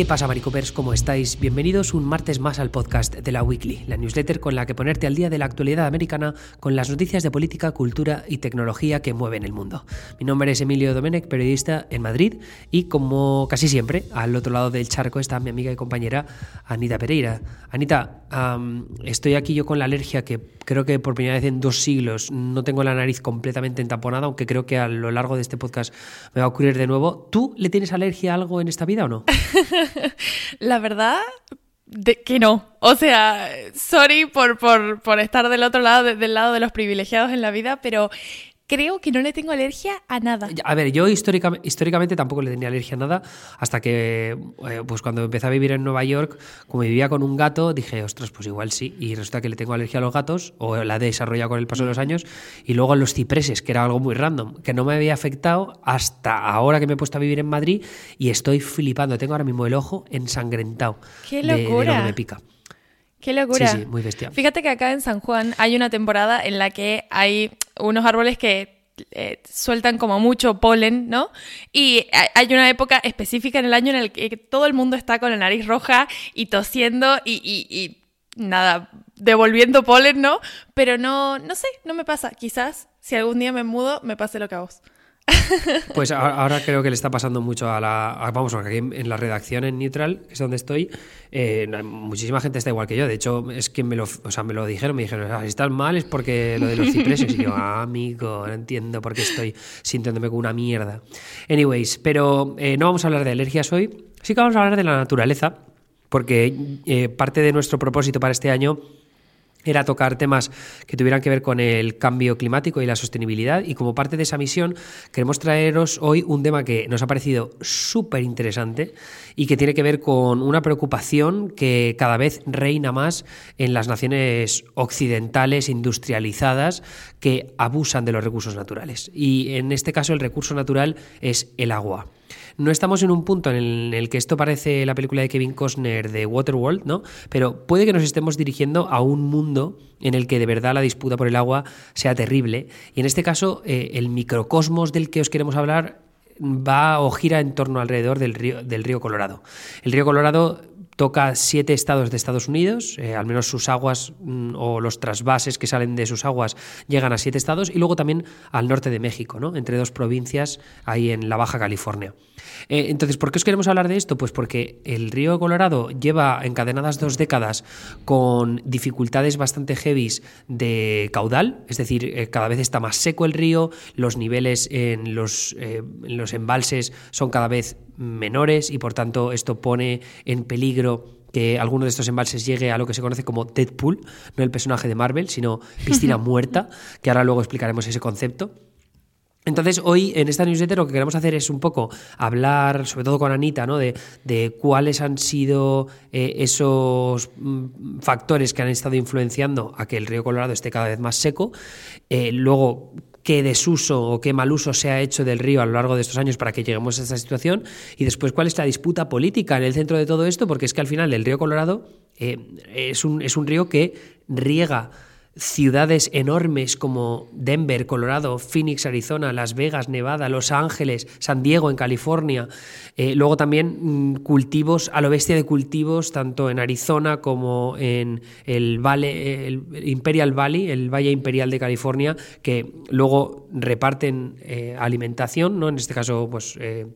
¿Qué pasa, Maricopers? ¿Cómo estáis? Bienvenidos un martes más al podcast de la Weekly, la newsletter con la que ponerte al día de la actualidad americana con las noticias de política, cultura y tecnología que mueven el mundo. Mi nombre es Emilio Domenech, periodista en Madrid, y como casi siempre, al otro lado del charco está mi amiga y compañera Anita Pereira. Anita, estoy aquí yo con la alergia que creo que por primera vez en dos siglos no tengo la nariz completamente entaponada, aunque creo que a lo largo de este podcast me va a ocurrir de nuevo. ¿Tú le tienes alergia a algo en esta vida o no? la verdad, de que no. O sea, sorry por, por, por estar del otro lado, del lado de los privilegiados en la vida, pero creo que no le tengo alergia a nada. A ver, yo históricamente, históricamente tampoco le tenía alergia a nada, hasta que, eh, pues cuando empecé a vivir en Nueva York, como vivía con un gato, dije, ostras, pues igual sí. Y resulta que le tengo alergia a los gatos, o la he desarrollado con el paso de los años, y luego a los cipreses, que era algo muy random, que no me había afectado hasta ahora que me he puesto a vivir en Madrid y estoy flipando. Tengo ahora mismo el ojo ensangrentado. ¡Qué locura! De, lo me pica. Qué locura. Sí, sí, muy bestia. Fíjate que acá en San Juan hay una temporada en la que hay unos árboles que eh, sueltan como mucho polen, ¿no? Y hay una época específica en el año en el que todo el mundo está con la nariz roja y tosiendo y, y nada, devolviendo polen, ¿no? Pero no, no sé, no me pasa. Quizás si algún día me mudo, me pase lo que a vos. Pues ahora creo que le está pasando mucho a la. vamos, aquí en la redacción en Neutral, que es donde estoy, eh, muchísima gente está igual que yo. De hecho, es que me lo, o sea, me lo dijeron, me dijeron, ah, si estás mal es porque lo de los cipreses. Y yo, ah, amigo, no entiendo por qué estoy sintiéndome como una mierda. Anyways, pero eh, no vamos a hablar de alergias hoy, sí que vamos a hablar de la naturaleza, porque eh, parte de nuestro propósito para este año era tocar temas que tuvieran que ver con el cambio climático y la sostenibilidad y como parte de esa misión queremos traeros hoy un tema que nos ha parecido súper interesante y que tiene que ver con una preocupación que cada vez reina más en las naciones occidentales industrializadas que abusan de los recursos naturales. Y en este caso el recurso natural es el agua. No estamos en un punto en el, que esto parece la película de Kevin Costner de Waterworld, ¿no? Pero puede que nos estemos dirigiendo a un mundo en el que de verdad la disputa por el agua sea terrible. Y en este caso, eh, el microcosmos del que os queremos hablar va o gira en torno alrededor del río, del río Colorado. El río Colorado toca siete estados de Estados Unidos, eh, al menos sus aguas mm, o los trasvases que salen de sus aguas llegan a siete estados, y luego también al norte de México, ¿no? entre dos provincias ahí en la Baja California. Eh, entonces, ¿por qué os queremos hablar de esto? Pues porque el río Colorado lleva encadenadas dos décadas con dificultades bastante heavies de caudal, es decir, eh, cada vez está más seco el río, los niveles en los, en los embalses son cada vez menores y por tanto esto pone en peligro que alguno de estos embalses llegue a lo que se conoce como Deadpool, no el personaje de Marvel, sino piscina muerta, que ahora luego explicaremos ese concepto. Entonces, hoy en esta newsletter lo que queremos hacer es un poco hablar, sobre todo con Anita, ¿no? de, de cuáles han sido eh, esos mm, factores que han estado influenciando a que el río Colorado esté cada vez más seco. Eh, luego, qué desuso o qué mal uso se ha hecho del río a lo largo de estos años para que lleguemos a esta situación y después cuál es la disputa política en el centro de todo esto, porque es que al final el río Colorado eh, es, un, es un río que riega ciudades enormes como Denver, Colorado, Phoenix, Arizona, Las Vegas, Nevada, Los Ángeles, San Diego en California. Eh, luego también mm, cultivos, a lo bestia de cultivos, tanto en Arizona como en el, Valle, el Imperial Valley, el Valle Imperial de California, que luego reparten eh, alimentación, ¿no? en este caso, pues eh,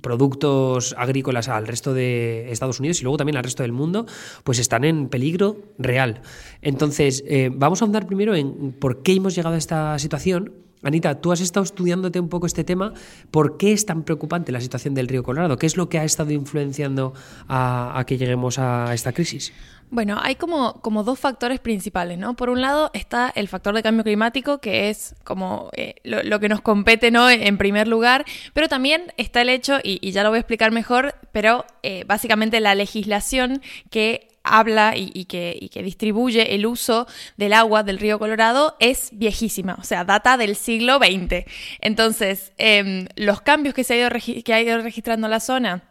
productos agrícolas al resto de Estados Unidos y luego también al resto del mundo, pues están en peligro real. Entonces, vamos a andar primero en por qué hemos llegado a esta situación. Anita, tú has estado estudiándote un poco este tema. ¿Por qué es tan preocupante la situación del río Colorado? ¿Qué es lo que ha estado influenciando a que lleguemos a esta crisis? Bueno, hay como, como dos factores principales, ¿no? Por un lado está el factor de cambio climático, que es como eh, lo, que nos compete, ¿no? En primer lugar, pero también está el hecho, y, ya lo voy a explicar mejor, pero eh, básicamente la legislación que habla y, que, distribuye el uso del agua del río Colorado es viejísima, o sea, data del siglo XX. Entonces, em, los cambios que se ha ido, registrando la zona,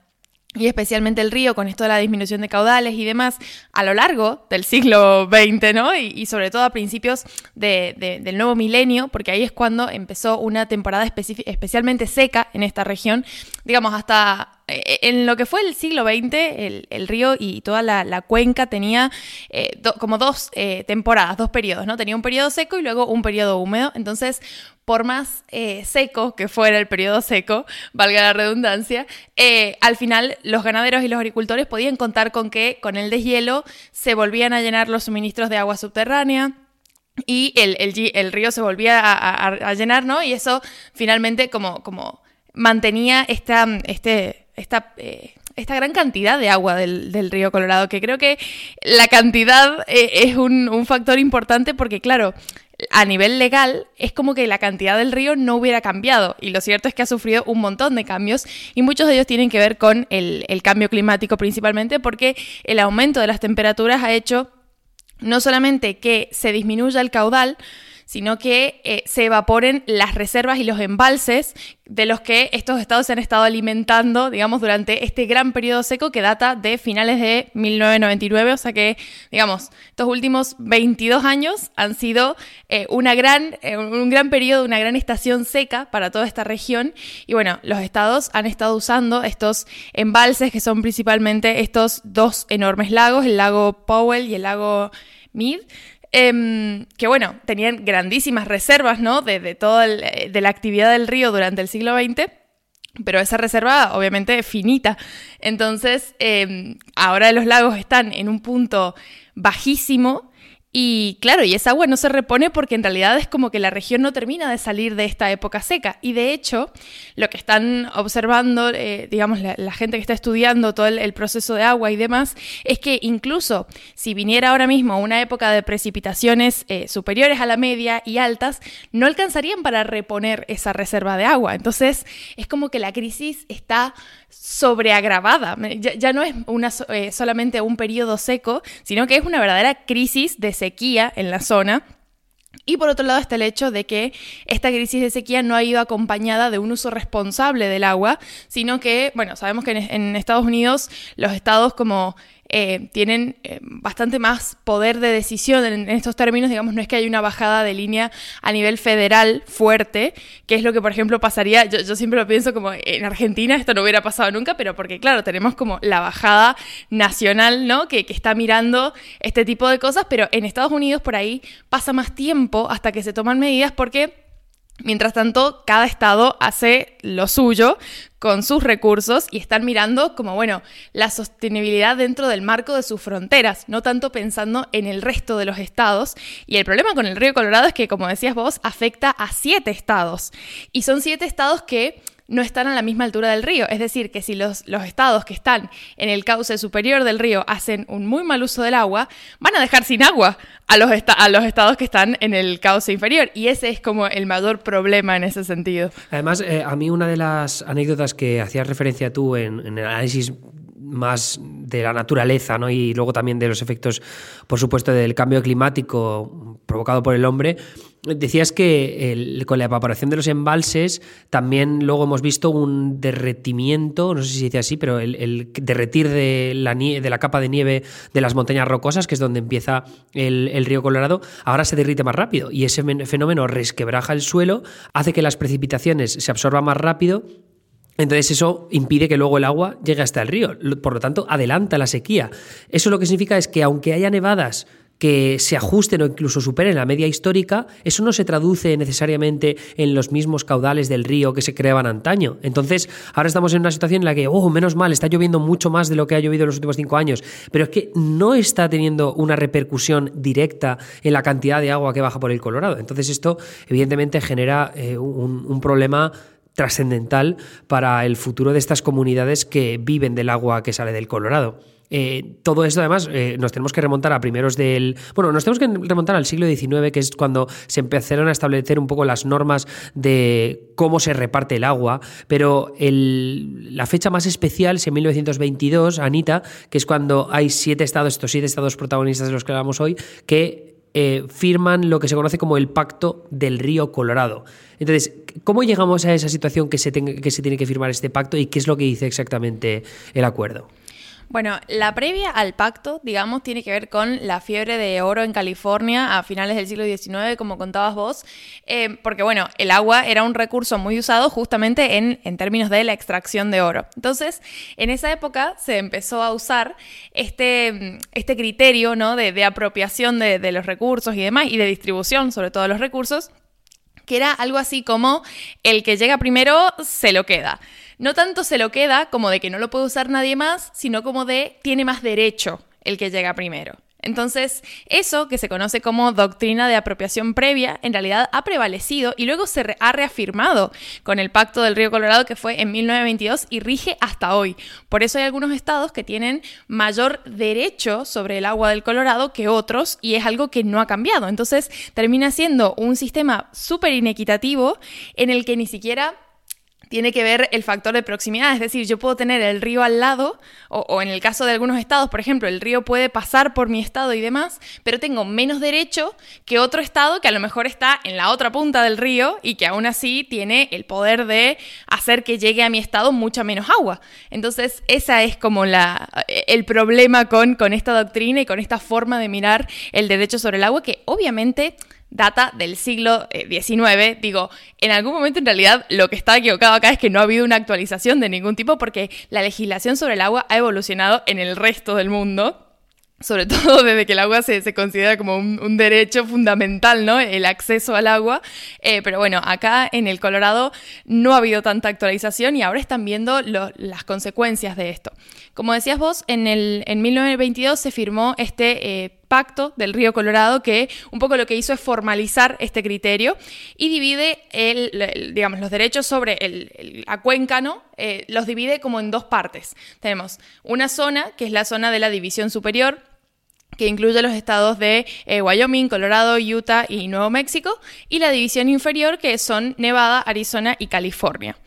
y especialmente el río con esto de la disminución de caudales y demás a lo largo del siglo XX, ¿no? Y, sobre todo a principios del nuevo milenio, porque ahí es cuando empezó una temporada especialmente seca en esta región, digamos hasta en lo que fue el siglo XX, el, río y toda la, cuenca tenía eh, como dos eh, temporadas, dos periodos, ¿no? Tenía un periodo seco y luego un periodo húmedo. Entonces, por más seco que fuera el periodo seco, valga la redundancia, al final los ganaderos y los agricultores podían contar con que con el deshielo se volvían a llenar los suministros de agua subterránea y el, río se volvía a, llenar, ¿no? Y eso finalmente como, como mantenía esta, este, esta, eh, esta gran cantidad de agua del, río Colorado, que creo que la cantidad eh, es un, un factor importante porque, claro, a nivel legal es como que la cantidad del río no hubiera cambiado. Y lo cierto es que ha sufrido un montón de cambios y muchos de ellos tienen que ver con el, el, cambio climático principalmente porque el aumento de las temperaturas ha hecho no solamente que se disminuya el caudal, sino que eh, se evaporen las reservas y los embalses de los que estos estados se han estado alimentando, digamos, durante este gran periodo seco que data de finales de 1999, o sea que, digamos, estos últimos 22 años han sido eh, una gran, eh, un gran periodo, una gran estación seca para toda esta región. Y bueno, los estados han estado usando estos embalses que son principalmente estos dos enormes lagos, el lago Powell y el lago Mead, Em, que bueno, tenían grandísimas reservas, ¿no? De, toda eh, de la actividad del río durante el siglo XX. Pero esa reserva obviamente es finita. Entonces, em, ahora los lagos están en un punto bajísimo y claro, y esa agua no se repone porque en realidad es como que la región no termina de salir de esta época seca. Y de hecho, lo que están observando, eh, digamos, la, gente que está estudiando todo el, proceso de agua y demás, es que incluso si viniera ahora mismo una época de precipitaciones eh, superiores a la media y altas, no alcanzarían para reponer esa reserva de agua. Entonces, es como que la crisis está sobreagravada. Ya, ya no es una, eh, solamente un periodo seco, sino que es una verdadera crisis de sequía en la zona. Y por otro lado está el hecho de que esta crisis de sequía no ha ido acompañada de un uso responsable del agua, sino que, bueno, sabemos que en Estados Unidos los estados como eh, tienen eh, bastante más poder de decisión en, estos términos, digamos, no es que haya una bajada de línea a nivel federal fuerte, que es lo que, por ejemplo, pasaría, yo, siempre lo pienso como en Argentina, esto no hubiera pasado nunca, pero porque, claro, tenemos como la bajada nacional, ¿no? Que, que está mirando este tipo de cosas, pero en Estados Unidos por ahí pasa más tiempo hasta que se toman medidas porque Mientras tanto, cada estado hace lo suyo con sus recursos y están mirando como, bueno, la sostenibilidad dentro del marco de sus fronteras, no tanto pensando en el resto de los estados. Y el problema con el río Colorado es que, como decías vos, afecta a siete estados. Y son siete estados que no están a la misma altura del río. Es decir, que si los, los estados que están en el cauce superior del río hacen un muy mal uso del agua, van a dejar sin agua a los, a los estados que están en el cauce inferior. Y ese es como el mayor problema en ese sentido. Además, eh, a mí una de las anécdotas que hacías referencia tú en, en el análisis más de la naturaleza ¿no? y luego también de los efectos, por supuesto, del cambio climático provocado por el hombre. Decías que con la evaporación de los embalses también luego hemos visto un derretimiento, no sé si se dice así, pero el, derretir de la, capa de nieve de las montañas rocosas, que es donde empieza el, el río Colorado, ahora se derrite más rápido y ese fenómeno resquebraja el suelo, hace que las precipitaciones se absorban más rápido entonces eso impide que luego el agua llegue hasta el río, por lo tanto adelanta la sequía. Eso lo que significa es que aunque haya nevadas que se ajusten o incluso superen la media histórica, eso no se traduce necesariamente en los mismos caudales del río que se creaban antaño. Entonces, ahora estamos en una situación en la que, oh, menos mal, está lloviendo mucho más de lo que ha llovido en los últimos cinco años, pero es que no está teniendo una repercusión directa en la cantidad de agua que baja por el Colorado. Entonces, esto evidentemente genera eh, un, un problema trascendental para el futuro de estas comunidades que viven del agua que sale del Colorado. Eh, todo esto además eh, nos tenemos que remontar a primeros del... Bueno, nos tenemos que remontar al siglo XIX, que es cuando se empezaron a establecer un poco las normas de cómo se reparte el agua, pero la fecha más especial es en 1922, Anita, que es cuando hay siete estados, estos siete estados protagonistas de los que hablamos hoy, que eh, firman lo que se conoce como el Pacto del Río Colorado. Entonces, ¿cómo llegamos a esa situación que se, que se tiene que firmar este pacto y qué es lo que dice exactamente el acuerdo? Bueno, la previa al pacto, digamos, tiene que ver con la fiebre de oro en California a finales del siglo XIX, como contabas vos, eh, porque bueno, el agua era un recurso muy usado justamente en, en, términos de la extracción de oro. Entonces, en esa época se empezó a usar este, este criterio ¿no? de, de apropiación de, de los recursos y demás, y de distribución sobre todo de los recursos, que era algo así como el que llega primero se lo queda. No tanto se lo queda como de que no lo puede usar nadie más, sino como de tiene más derecho el que llega primero. Entonces, eso que se conoce como doctrina de apropiación previa, en realidad ha prevalecido y luego se ha reafirmado con el Pacto del Río Colorado que fue en 1922 y rige hasta hoy. Por eso hay algunos estados que tienen mayor derecho sobre el agua del Colorado que otros y es algo que no ha cambiado. Entonces, termina siendo un sistema súper inequitativo en el que ni siquiera tiene que ver el factor de proximidad, es decir, yo puedo tener el río al lado, o, en el caso de algunos estados, por ejemplo, el río puede pasar por mi estado y demás, pero tengo menos derecho que otro estado que a lo mejor está en la otra punta del río y que aún así tiene el poder de hacer que llegue a mi estado mucha menos agua. Entonces, esa es como la, el problema con, con esta doctrina y con esta forma de mirar el derecho sobre el agua, que obviamente data del siglo XIX. Eh, Digo, en algún momento en realidad lo que está equivocado acá es que no ha habido una actualización de ningún tipo porque la legislación sobre el agua ha evolucionado en el resto del mundo. Sobre todo desde que el agua se, se considera como un, derecho fundamental, ¿no? El acceso al agua. Eh, pero bueno, acá en el Colorado no ha habido tanta actualización y ahora están viendo las consecuencias de esto. Como decías vos, en, el, en 1922 se firmó este eh, pacto del río Colorado que un poco lo que hizo es formalizar este criterio y divide el, digamos, los derechos sobre el, acuéncano, eh, los divide como en dos partes. Tenemos una zona, que es la zona de la división superior, que incluye los estados de eh, Wyoming, Colorado, Utah y Nuevo México, y la división inferior, que son Nevada, Arizona y California.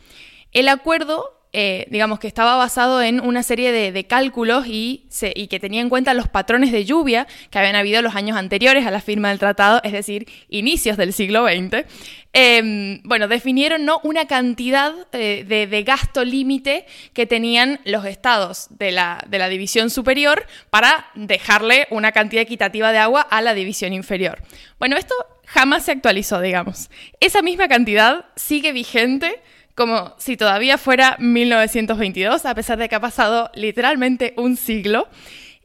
El acuerdo eh, digamos que estaba basado en una serie de, cálculos y, que tenía en cuenta los patrones de lluvia que habían habido los años anteriores a la firma del tratado, es decir, inicios del siglo XX. Em, bueno, definieron ¿no? una cantidad eh, de, gasto límite que tenían los estados de la, de la división superior para dejarle una cantidad equitativa de agua a la división inferior. Bueno, esto jamás se actualizó, digamos. Esa misma cantidad sigue vigente como si todavía fuera 1922, a pesar de que ha pasado literalmente un siglo.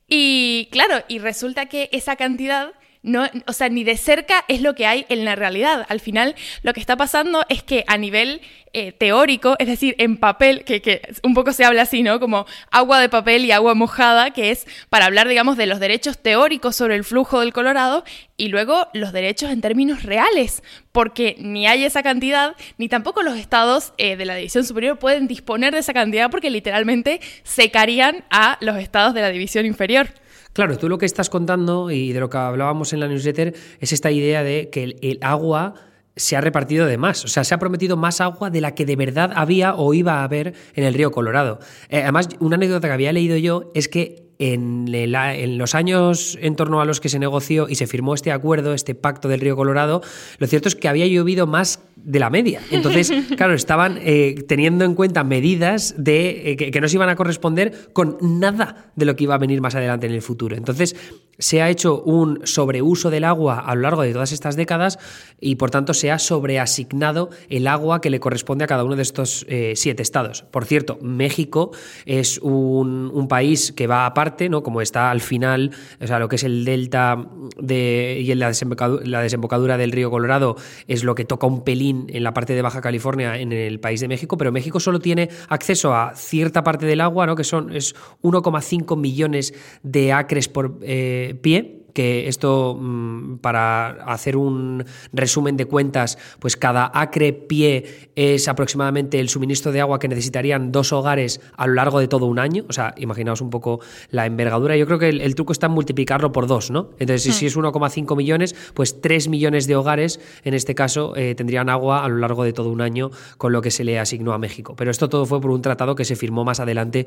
Y claro, y resulta que esa cantidad no, o sea, ni de cerca es lo que hay en la realidad. Al final, lo que está pasando es que a nivel eh, teórico, es decir, en papel, que, un poco se habla así, ¿no? Como agua de papel y agua mojada, que es para hablar, digamos, de los derechos teóricos sobre el flujo del Colorado y luego los derechos en términos reales, porque ni hay esa cantidad, ni tampoco los estados eh, de la división superior pueden disponer de esa cantidad porque literalmente secarían a los estados de la división inferior. Claro, tú lo que estás contando y de lo que hablábamos en la newsletter es esta idea de que el, agua se ha repartido de más, o sea, se ha prometido más agua de la que de verdad había o iba a haber en el río Colorado. Eh, además, una anécdota que había leído yo es que en, en, los años en torno a los que se negoció y se firmó este acuerdo, este pacto del río Colorado, lo cierto es que había llovido más de la media. Entonces, claro, estaban eh, teniendo en cuenta medidas de, eh, que, que, no se iban a corresponder con nada de lo que iba a venir más adelante en el futuro. Entonces, se ha hecho un sobreuso del agua a lo largo de todas estas décadas y, por tanto, se ha sobreasignado el agua que le corresponde a cada uno de estos eh, siete estados. Por cierto, México es un, país que va aparte ¿no? Como está al final, o sea, lo que es el delta de, y la desembocadura, la desembocadura del río Colorado es lo que toca un pelín en la parte de Baja California en el país de México, pero México solo tiene acceso a cierta parte del agua, ¿no? Que son es 1,5 millones de acres por eh, pie que esto, mm, para hacer un resumen de cuentas, pues cada acre pie es aproximadamente el suministro de agua que necesitarían dos hogares a lo largo de todo un año. O sea, imaginaos un poco la envergadura. Yo creo que el, truco está en multiplicarlo por dos, ¿no? Entonces, si, hmm. es 1,5 millones, pues 3 millones de hogares, en este caso, eh, tendrían agua a lo largo de todo un año con lo que se le asignó a México. Pero esto todo fue por un tratado que se firmó más adelante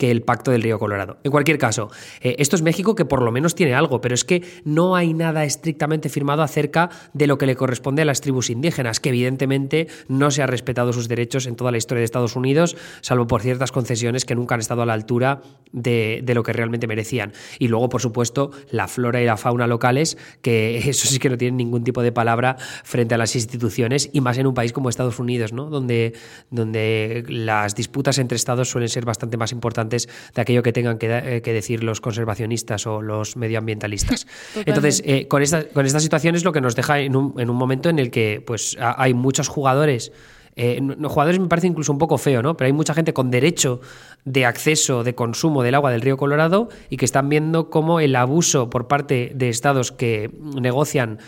que el Pacto del Río Colorado. En cualquier caso, eh, esto es México que por lo menos tiene algo, pero es que no hay nada estrictamente firmado acerca de lo que le corresponde a las tribus indígenas, que evidentemente no se ha respetado sus derechos en toda la historia de Estados Unidos, salvo por ciertas concesiones que nunca han estado a la altura de, de lo que realmente merecían. Y luego, por supuesto, la flora y la fauna locales, que eso sí que no tienen ningún tipo de palabra frente a las instituciones, y más en un país como Estados Unidos, ¿no? donde, donde las disputas entre estados suelen ser bastante más importantes de aquello que tengan que, eh, decir los conservacionistas o los medioambientalistas. Entonces, eh, con, esta, con esta situación es lo que nos deja en un, en un momento en el que pues, hay muchos jugadores eh, jugadores me parece incluso un poco feo, ¿no? Pero hay mucha gente con derecho de acceso, de consumo del agua del río Colorado y que están viendo cómo el abuso por parte de estados que negocian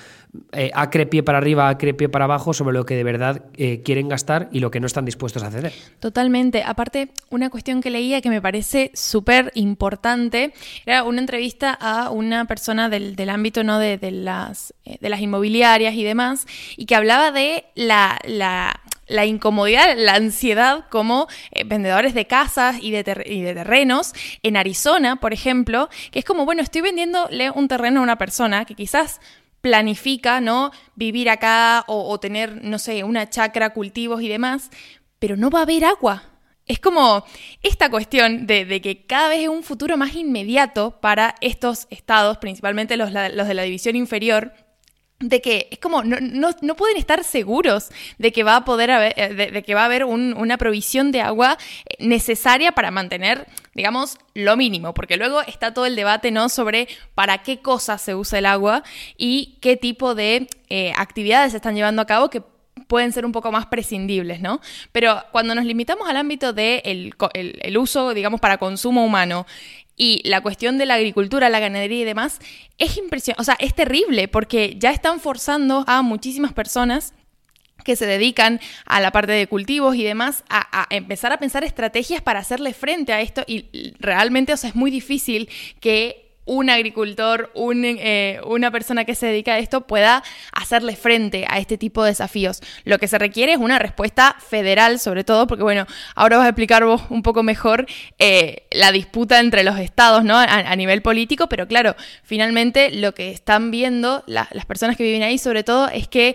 eh, acre pie para arriba, acre pie para abajo sobre lo que de verdad eh, quieren gastar y lo que no están dispuestos a ceder. Totalmente. Aparte, una cuestión que leía que me parece súper importante era una entrevista a una persona del, ámbito ¿no? de, las, eh, de las inmobiliarias y demás, y que hablaba de la, la incomodidad, la ansiedad como vendedores de casas y de, terrenos en Arizona, por ejemplo, que es como, bueno, estoy vendiéndole un terreno a una persona que quizás planifica, ¿no? Vivir acá o, tener, no sé, una chacra, cultivos y demás, pero no va a haber agua. Es como esta cuestión de, que cada vez es un futuro más inmediato para estos estados, principalmente los de la división inferior, de que es como no, no, pueden estar seguros de que va a poder haber, eh, de, que va a haber una provisión de agua eh, necesaria para mantener, digamos, lo mínimo, porque luego está todo el debate, ¿no? Sobre para qué cosas se usa el agua y qué tipo de eh, actividades se están llevando a cabo que pueden ser un poco más prescindibles, ¿no? Pero cuando nos limitamos al ámbito del de el uso, digamos, para consumo humano y la cuestión de la agricultura, la ganadería y demás, es impresionante, o sea, es terrible porque ya están forzando a muchísimas personas que se dedican a la parte de cultivos y demás, a, empezar a pensar estrategias para hacerle frente a esto y realmente, o sea, es muy difícil que un agricultor, eh, una persona que se dedica a esto pueda hacerle frente a este tipo de desafíos. Lo que se requiere es una respuesta federal, sobre todo, porque bueno, ahora vas a explicar vos un poco mejor eh, la disputa entre los estados, ¿no? A, nivel político, pero claro, finalmente lo que están viendo las personas que viven ahí, sobre todo, es que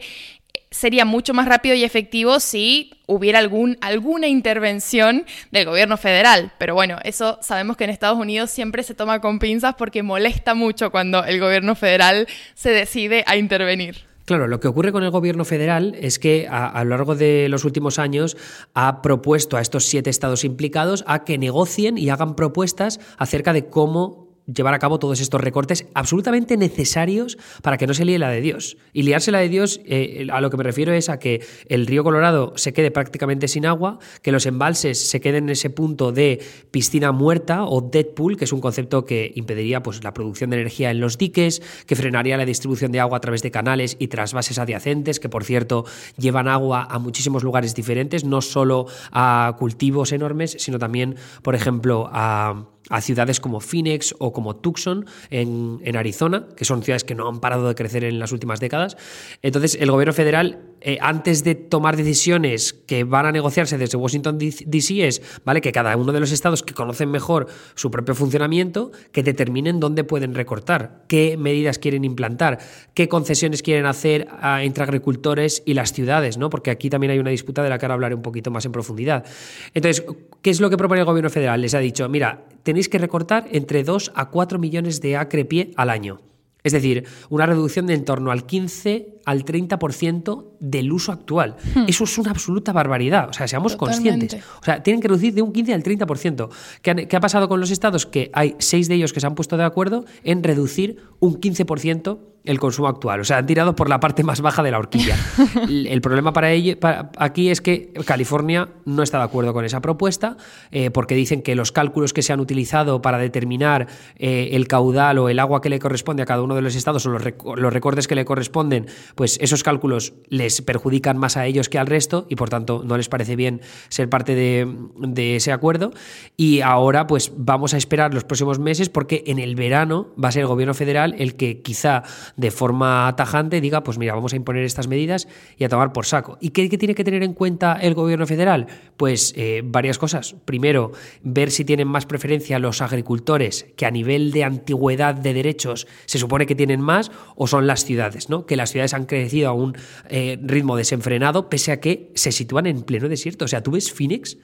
sería mucho más rápido y efectivo si hubiera algún, alguna intervención del gobierno federal. Pero bueno, eso sabemos que en Estados Unidos siempre se toma con pinzas porque molesta mucho cuando el gobierno federal se decide a intervenir. Claro, lo que ocurre con el gobierno federal es que a, a, lo largo de los últimos años ha propuesto a estos siete estados implicados a que negocien y hagan propuestas acerca de cómo llevar a cabo todos estos recortes absolutamente necesarios para que no se líe la de Dios. Y liarse la de Dios, eh, a lo que me refiero es a que el río Colorado se quede prácticamente sin agua, que los embalses se queden en ese punto de piscina muerta o dead pool, que es un concepto que impediría pues, la producción de energía en los diques, que frenaría la distribución de agua a través de canales y trasvases adyacentes, que por cierto llevan agua a muchísimos lugares diferentes, no solo a cultivos enormes, sino también, por ejemplo, a a ciudades como Phoenix o como Tucson en, en, Arizona, que son ciudades que no han parado de crecer en las últimas décadas. Entonces, el gobierno federal, eh, antes de tomar decisiones que van a negociarse desde Washington DC, es ¿vale? que cada uno de los estados que conocen mejor su propio funcionamiento, que determinen dónde pueden recortar, qué medidas quieren implantar, qué concesiones quieren hacer entre agricultores y las ciudades, ¿no? porque aquí también hay una disputa de la que ahora hablaré un poquito más en profundidad. Entonces, ¿qué es lo que propone el gobierno federal? Les ha dicho, mira, tenéis que recortar entre 2 a 4 millones de acre pie al año. Es decir, una reducción de en torno al 15 al 30% del uso actual. Hmm. Eso es una absoluta barbaridad. O sea, seamos conscientes. O sea, tienen que reducir de un 15 al 30%. ¿Qué, ¿Qué ha pasado con los estados? Que hay seis de ellos que se han puesto de acuerdo en reducir un 15% el consumo actual. O sea, han tirado por la parte más baja de la horquilla. el problema para, ello, aquí es que California no está de acuerdo con esa propuesta eh, porque dicen que los cálculos que se han utilizado para determinar eh, el caudal o el agua que le corresponde a cada uno de los estados o los, recortes que le corresponden, pues esos cálculos les perjudican más a ellos que al resto y por tanto no les parece bien ser parte de, de ese acuerdo. Y ahora pues vamos a esperar los próximos meses porque en el verano va a ser el gobierno federal el que quizá de forma tajante diga, pues mira, vamos a imponer estas medidas y a tomar por saco. ¿Y qué, tiene que tener en cuenta el gobierno federal? Pues eh, varias cosas. Primero, ver si tienen más preferencia los agricultores, que a nivel de antigüedad de derechos se supone que tienen más, o son las ciudades, ¿no? Que las ciudades han crecido a un eh, ritmo desenfrenado, pese a que se sitúan en pleno desierto. O sea, tú ves Phoenix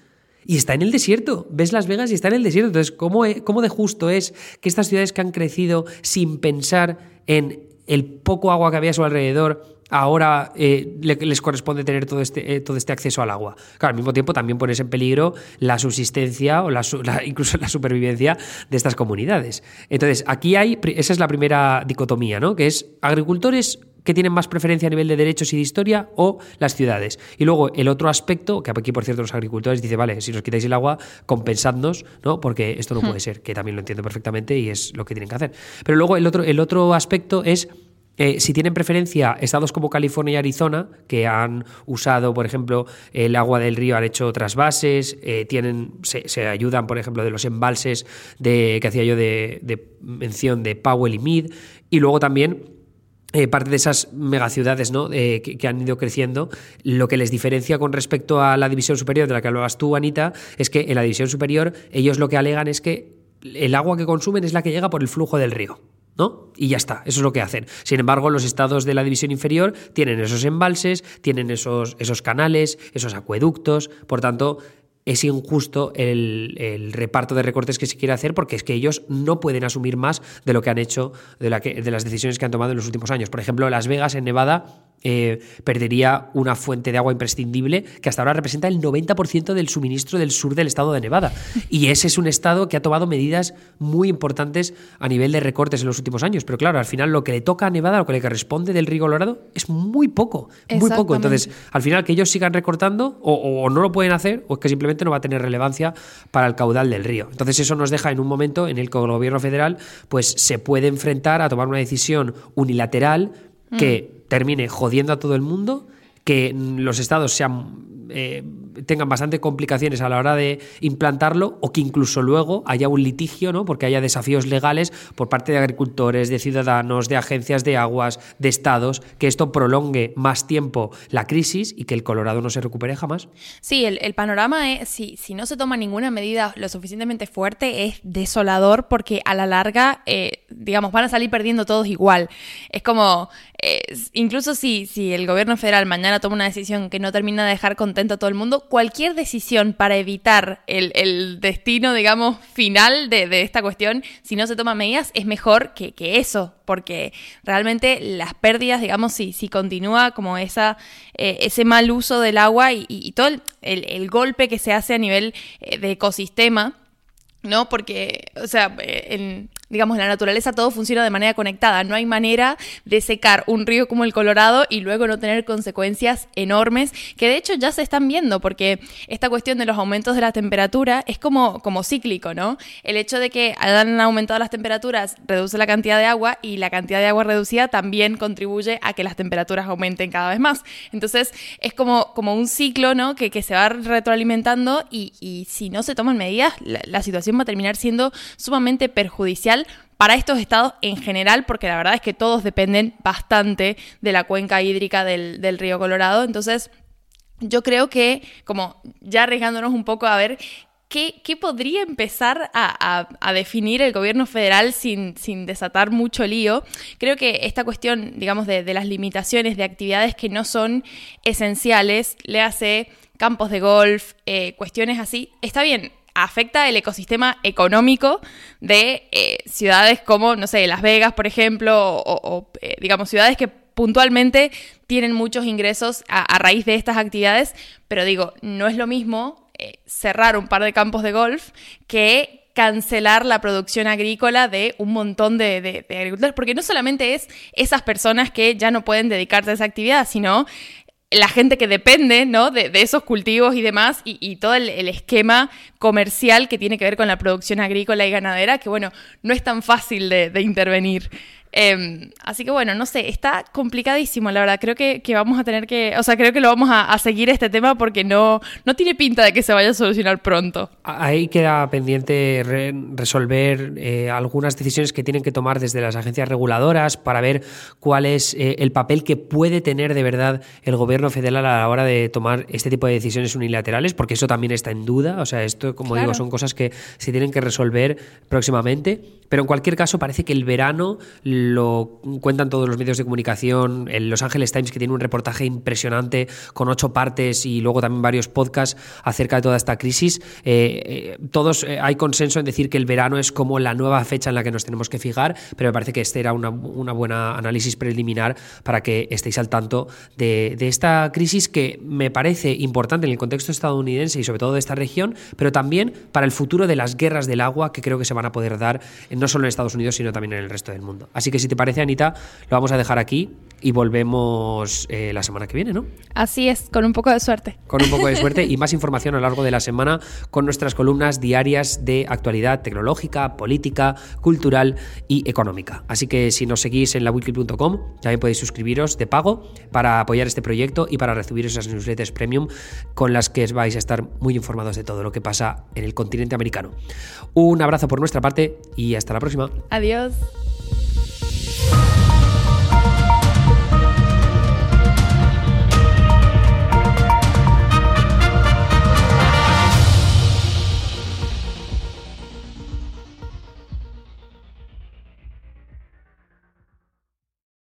y está en el desierto. Ves Las Vegas y está en el desierto. Entonces, ¿cómo, e, ¿cómo, de justo es que estas ciudades que han crecido sin pensar en el poco agua que había a su alrededor, ahora eh, les corresponde tener todo este, eh, todo este acceso al agua? Claro, al mismo tiempo también pones en peligro la subsistencia o incluso la supervivencia de estas comunidades. Entonces, aquí hay, esa es la primera dicotomía, ¿no? Que es agricultores que tienen más preferencia a nivel de derechos y de historia o las ciudades. Y luego el otro aspecto, que aquí por cierto los agricultores dicen, vale, si nos quitáis el agua, compensadnos, ¿no? Porque esto no hmm. puede ser, que también lo entiendo perfectamente y es lo que tienen que hacer. Pero luego el otro, el otro aspecto es eh, si tienen preferencia estados como California y Arizona, que han usado, por ejemplo, el agua del río, han hecho otras bases, eh, tienen, se, ayudan, por ejemplo, de los embalses de, que hacía yo de, de mención de Powell y Mead, y luego también eh, parte de esas megaciudades ¿no? Eh, que, han ido creciendo, lo que les diferencia con respecto a la división superior de la que hablabas tú, Anita, es que en la división superior ellos lo que alegan es que el agua que consumen es la que llega por el flujo del río. ¿No? Y ya está, eso es lo que hacen. Sin embargo, los estados de la división inferior tienen esos embalses, tienen esos, esos canales, esos acueductos, por tanto, es injusto el, reparto de recortes que se quiere hacer porque es que ellos no pueden asumir más de lo que han hecho, de, la de las decisiones que han tomado en los últimos años. Por ejemplo, Las Vegas en Nevada eh, perdería una fuente de agua imprescindible que hasta ahora representa el 90% del suministro del sur del estado de Nevada. Y ese es un estado que ha tomado medidas muy importantes a nivel de recortes en los últimos años. Pero claro, al final lo que le toca a Nevada, lo que le corresponde del río Colorado, es muy poco, muy poco. Entonces, al final que ellos sigan recortando o, no lo pueden hacer o es que simplemente no va a tener relevancia para el caudal del río. Entonces eso nos deja en un momento en el que el gobierno federal pues se puede enfrentar a tomar una decisión unilateral que mm termine jodiendo a todo el mundo, que los estados sean eh, tengan bastante complicaciones a la hora de implantarlo o que incluso luego haya un litigio, ¿no? porque haya desafíos legales por parte de agricultores, de ciudadanos, de agencias de aguas, de estados, que esto prolongue más tiempo la crisis y que el Colorado no se recupere jamás. Sí, el, panorama es, si, si, no se toma ninguna medida lo suficientemente fuerte, es desolador porque a la larga, eh, digamos, van a salir perdiendo todos igual. Es como, eh, incluso si, si el gobierno federal mañana toma una decisión que no termina de dejar contento a todo el mundo, cualquier decisión para evitar el, destino, digamos, final de, esta cuestión, si no se toman medidas, es mejor que, eso, porque realmente las pérdidas, digamos, si, si continúa como esa, eh, ese mal uso del agua y, todo el, golpe que se hace a nivel eh, de ecosistema, ¿no? Porque, o sea, eh, en, digamos, en la naturaleza todo funciona de manera conectada. No hay manera de secar un río como el Colorado y luego no tener consecuencias enormes, que de hecho ya se están viendo, porque esta cuestión de los aumentos de la temperatura es como, como cíclico, ¿no? El hecho de que han aumentado las temperaturas reduce la cantidad de agua y la cantidad de agua reducida también contribuye a que las temperaturas aumenten cada vez más. Entonces es como, como un ciclo, ¿no? Que, que se va retroalimentando y, y, si no se toman medidas, la situación va a terminar siendo sumamente perjudicial para estos estados en general, porque la verdad es que todos dependen bastante de la cuenca hídrica del, río Colorado. Entonces, yo creo que, como ya arriesgándonos un poco a ver ¿Qué, podría empezar a, definir el gobierno federal sin, desatar mucho lío? Creo que esta cuestión, digamos, de, las limitaciones de actividades que no son esenciales, le hace campos de golf, eh, cuestiones así, está bien, afecta el ecosistema económico de eh, ciudades como, no sé, Las Vegas, por ejemplo, o, eh, digamos, ciudades que puntualmente tienen muchos ingresos a, raíz de estas actividades, pero digo, no es lo mismo eh, cerrar un par de campos de golf que cancelar la producción agrícola de un montón de, de, agricultores, porque no solamente es esas personas que ya no pueden dedicarse a esa actividad, sino la gente que depende ¿no? de, esos cultivos y demás, y, todo el, esquema comercial que tiene que ver con la producción agrícola y ganadera, que bueno, no es tan fácil de, intervenir. Em, así que bueno, no sé, está complicadísimo, la verdad. Creo que, vamos a tener que, o sea, creo que lo vamos a, seguir este tema porque no, no tiene pinta de que se vaya a solucionar pronto. Ahí queda pendiente resolver eh, algunas decisiones que tienen que tomar desde las agencias reguladoras para ver cuál es eh, el papel que puede tener de verdad el gobierno federal a la hora de tomar este tipo de decisiones unilaterales, porque eso también está en duda. O sea, esto, como digo, son cosas que se tienen que resolver próximamente. Pero en cualquier caso, parece que el verano lo cuentan todos los medios de comunicación. El Los Angeles Times, que tiene un reportaje impresionante con ocho partes y luego también varios podcasts acerca de toda esta crisis. Eh, eh, todos eh, hay consenso en decir que el verano es como la nueva fecha en la que nos tenemos que fijar, pero me parece que este era una, buena análisis preliminar para que estéis al tanto de, de esta crisis que me parece importante en el contexto estadounidense y sobre todo de esta región, pero también para el futuro de las guerras del agua que creo que se van a poder dar no solo en Estados Unidos, sino también en el resto del mundo. Así que si te parece, Anita, lo vamos a dejar aquí y volvemos eh, la semana que viene, ¿no? Así es, con un poco de suerte. Con un poco de suerte y más información a lo largo de la semana con nuestras columnas diarias de actualidad tecnológica, política, cultural y económica. Así que si nos seguís en lawiki.com, también podéis suscribiros de pago para apoyar este proyecto y para recibir esas newsletters premium con las que vais a estar muy informados de todo lo que pasa en el continente americano. Un abrazo por nuestra parte y hasta la próxima. Adiós.